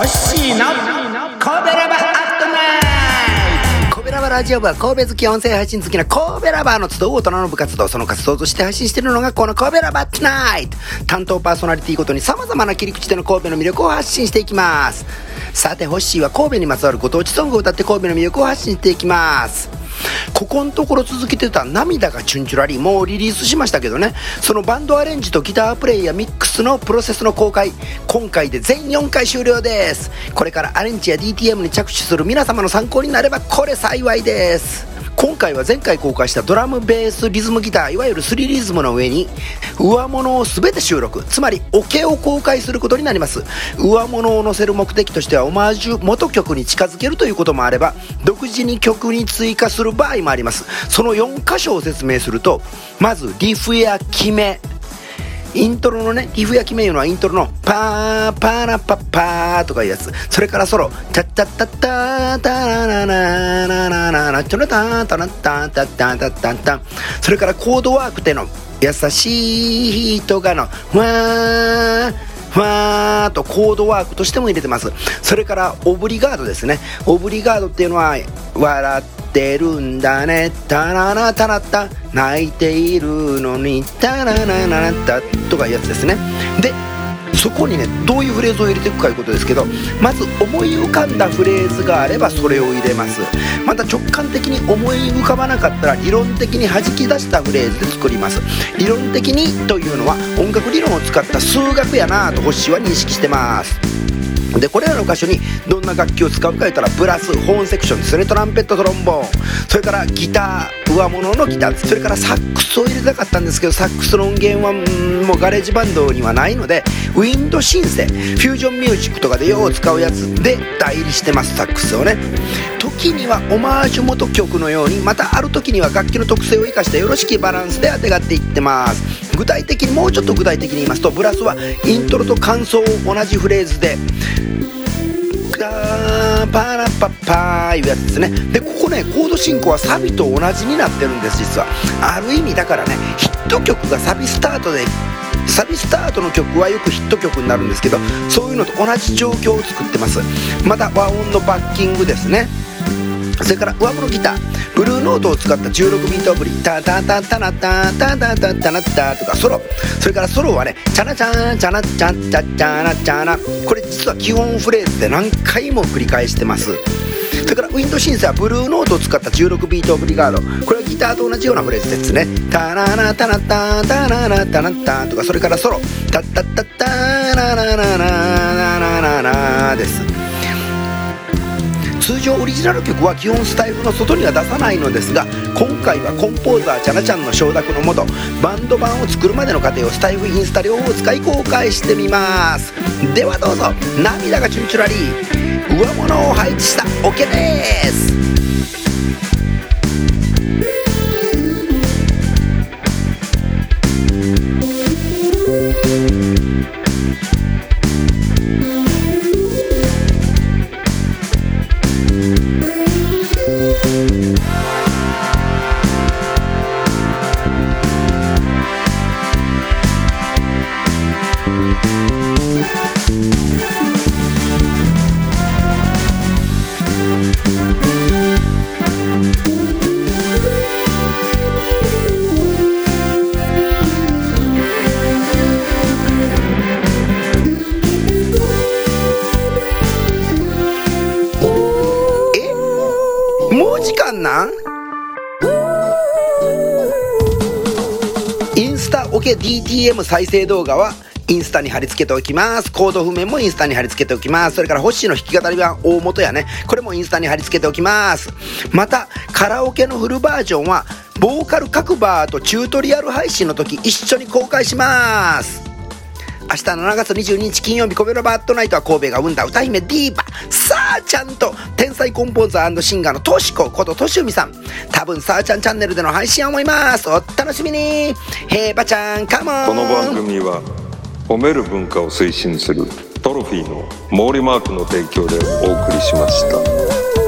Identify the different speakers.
Speaker 1: ホッシーの神戸ラバーアットナイト神戸ラバーラジオ部は神戸好き音声配信好きな神戸ラバーの集う大人の部活動その活動として配信しているのがこの神戸ラバーアットナイト。担当パーソナリティごとに様々な切り口での神戸の魅力を発信していきます。さてホッシーは神戸にまつわるご当地ソングを歌って神戸の魅力を発信していきます。ここのところ続けてた涙がチュンチュラリもうリリースしましたけどね。そのバンドアレンジとギタープレイやミックスのプロセスの公開。今回で全4回終了です。これからアレンジや DTM に着手する皆様の参考になればこれ幸いです。今回は前回公開したドラムベースリズムギターいわゆるスリリズムの上に上物を全て収録つまりオケを公開することになります。上物を載せる目的としてはオマージュ元曲に近づけるということもあれば独自に曲に追加する場合もあります。その4箇所を説明するとまずリフや決めイントロのね、リフや決めいうのイントロのパーパーラパッパーとかいうやつ。それからソロ、チャッチャッタッタータラララララララチョラタンタラッタタッタタッタンタ。それからコードワークっての、優しい人がの、ふわー、ふわーとコードワークとしても入れてます。それからオブリガードですね。オブリガードっていうのは、笑ってるんだね、タララタラッタ。泣いているのにタララララタとかいうやつですねでそこにねどういうフレーズを入れていくかいうことですけどまず思い浮かんだフレーズがあればそれを入れますまた直感的に思い浮かばなかったら理論的に弾き出したフレーズで作ります理論的にというのは音楽理論を使った数学やなと星は認識してますでこれらの箇所にどんな楽器を使うか言ったらブラスホーンセクションですねトランペットトロンボーン。それからギター上物のギターそれからサックスを入れたかったんですけどサックスの音源はもうガレージバンドにはないのでウィンドシンセフュージョンミュージックとかでよう使うやつで代理してますサックスをね。時にはオマージュ元曲のようにまたある時には楽器の特性を生かしたよろしきバランスであてがっていってます。具体的にもうちょっと具体的に言いますとブラスはイントロと感想を同じフレーズでーパラパッパーいうやつですね。でここねコード進行はサビと同じになってるんです実は。ある意味だからねヒット曲がサビスタートでサビスタートの曲はよくヒット曲になるんですけどそういうのと同じ状況を作ってます。また和音のバッキングですね。それから上物ギターブルーノートを使った16ビート振りタタタタナタタタタタナタとかソロ。それからソロはねチャナチャンチャナチャンチャチャナチャナ。これ実は基本フレーズで何回も繰り返してます。それからウィンドシンセはブルーノートを使った16ビートオブリガード。これはギターと同じようなフレーズですね。タラナタナタタラナタナタとかそれからソロタッタッタッタラララララララです通常オリジナル曲は基本スタイフの外には出さないのですが今回はコンポーザーチャナちゃんの承諾のもとバンド版を作るまでの過程をスタイルインスタ両方使い公開してみます。ではどうぞ涙がチュンチュラリー。上物を配置した。オケです。オケ DTM 再生動画はインスタに貼り付けておきます。コード譜面もインスタに貼り付けておきます。それから、ホッシーの弾き語り版大元やね。これもインスタに貼り付けておきます。また、カラオケのフルバージョンは、ボーカル各バーとチュートリアル配信の時一緒に公開します。明日7月22日金曜日、コメロバットナイトは神戸が生んだ歌姫ディーバ、さあちゃんと天才コンポーザーシンガーのトシコことトシウミさん。多分さあちゃんチャンネルでの配信を思います。お楽しみにへーばちゃん、カモン
Speaker 2: この番組は褒める文化を推進するトロフィーの毛利マークの提供でお送りしました。